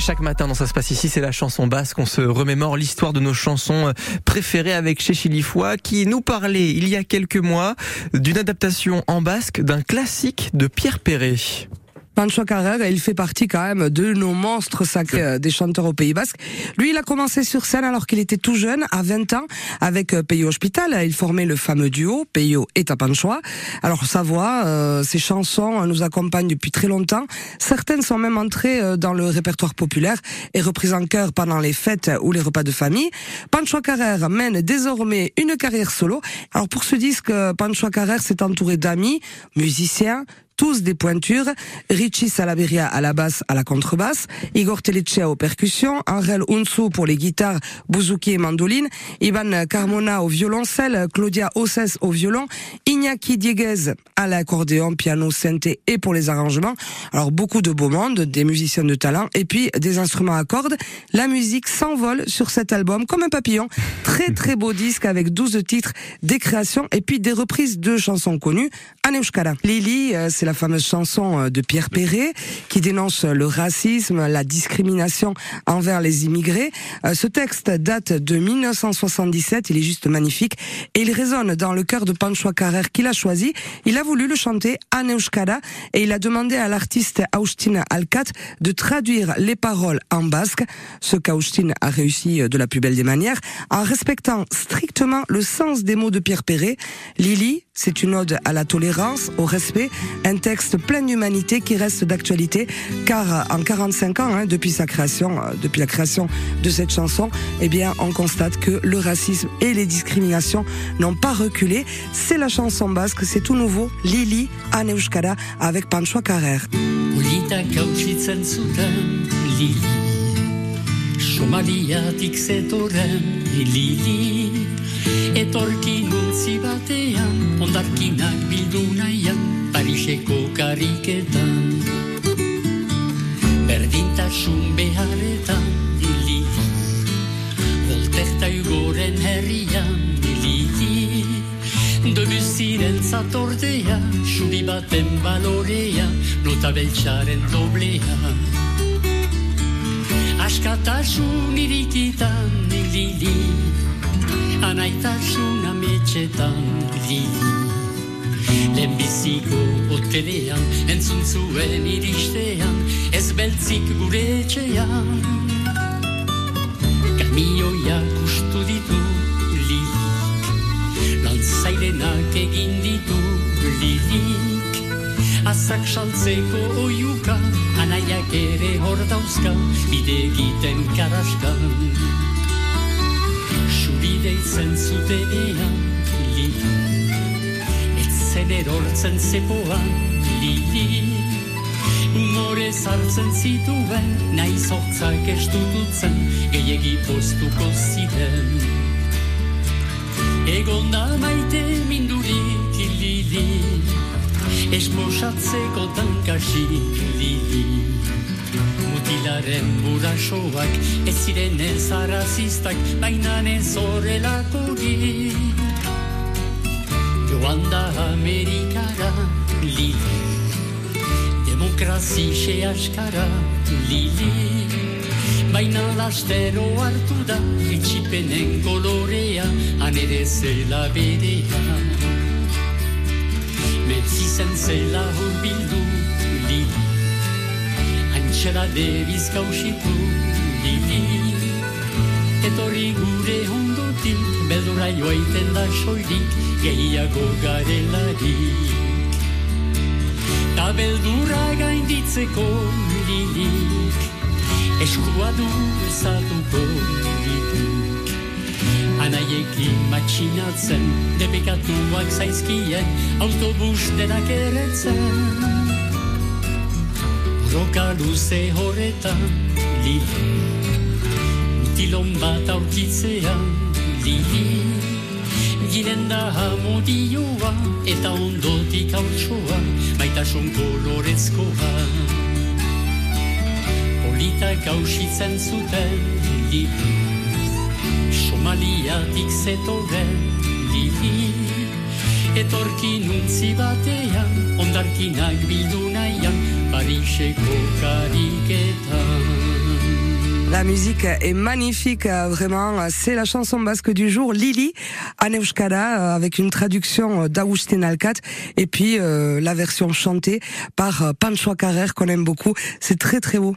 chaque matin dans Ça se passe ici, c'est la chanson basque. On se remémore l'histoire de nos chansons euh, préférées avec Chéchilifois qui nous parlait il y a quelques mois d'une adaptation en basque d'un classique de Pierre Perret. Pancho Carrère, il fait partie quand même de nos monstres sacrés euh, des chanteurs au Pays Basque. Lui, il a commencé sur scène alors qu'il était tout jeune, à 20 ans, avec euh, Peyo Hospital. Il formait le fameux duo, Peyo et Tapanchoa. Alors sa voix, euh, ses chansons nous accompagnent depuis très longtemps. Certaines sont même entrées dans le répertoire populaire et reprises en chœur pendant les fêtes ou les repas de famille. Pancho Carrère mène désormais une carrière solo. Alors pour ce disque, Pancho Carrère s'est entouré d'amis, musiciens, tous des pointures. Richie Salaveria à la basse, à la contrebasse, Igor Telecea aux percussions, Angel Unsu pour les guitares, bouzouki et mandoline, Ivan Carmona au violoncelle, Claudia Osses au violon, Iñaki Dieguez à l'accordéon, piano, synthé et pour les arrangements. Alors beaucoup de beau monde, des musiciens de talent et puis des instruments à cordes. La musique s'envole sur cet album comme un papillon. Très très beau disque avec 12 titres, des créations et puis des reprises de chansons connues. Lily, euh, c'est la fameuse chanson euh, de Pierre Perret qui dénonce le racisme, la discrimination envers les immigrés. Euh, ce texte date de 1977, il est juste magnifique et il résonne dans le cœur de Pancho Carrer qu'il a choisi. Il a voulu le chanter à Euskara et il a demandé à l'artiste Austin Alcat de traduire les paroles en basque, ce qu'Austin a réussi de la plus belle des manières, en respectant strictement le sens des mots de Pierre Perret. Lily, c'est une ode à la tolérance, au respect, un texte plein d'humanité qui reste d'actualité, car en 45 ans, hein, depuis sa création, euh, depuis la création de cette chanson, eh bien, on constate que le racisme et les discriminations n'ont pas reculé. C'est la chanson basque, c'est tout nouveau, Lili Aneuskara avec Pancho. Etorkin utzi batean, ondarkinak bildu nahian, Pariseko kariketan. Berdintasun beharretan, dili, Volterta ugoren herrian, dili, Debuziren zatordea, Xuri baten balorea, Nota beltxaren doblea. Askatasun irikitan, dili, anaitasuna ametxetan lili. Lehenbiziko hotelean, entzun zuen iristean, ez beltzik gure etxean. Kamioiak ustu ditu lilik, lantzailenak egin ditu lilik. Azak saltzeko oiuka, anaiak ere hor dauzka, bide egiten karaskan deitzen zutenean lili. Etzen erortzen zepoan lili. Umore zartzen zituen nahi zortzak estututzen Gehiegi postuko ziren Egon da maite mindurik lili. Esmosatzeko tankasik lili mutilaren burasoak ez ziren ez arrazistak baina ez horrelako gi joan da Amerikara lili. Demokrazi xe askara lili. Baina lastero hartu da etxipenen kolorea anere zela bedea Metzizen zela hurbildu lili Antxera de bizkausitu diti Etorri gure ondotik Beldura joaiten da soilik Gehiago garelarik Ta beldura gainditzeko lilik Eskua du ezatuko lilik Anaiekin matxinatzen Depekatuak zaizkien Autobus denak eretzen Roka luze horretan lili Mutilon bat aurkitzean lili Giren da hamodioa eta ondotik hautsoa Maitasun kolorezkoa. Politak hausitzen zuten lili Somaliatik zetoren lili Etorkin untzi batean, ondarkinak bildu La musique est magnifique, euh, vraiment. C'est la chanson basque du jour, Lili, en euskara, euh, avec une traduction d'Agustin Alcat, et puis euh, la version chantée par Pancho Carrer, qu'on aime beaucoup. C'est très très beau.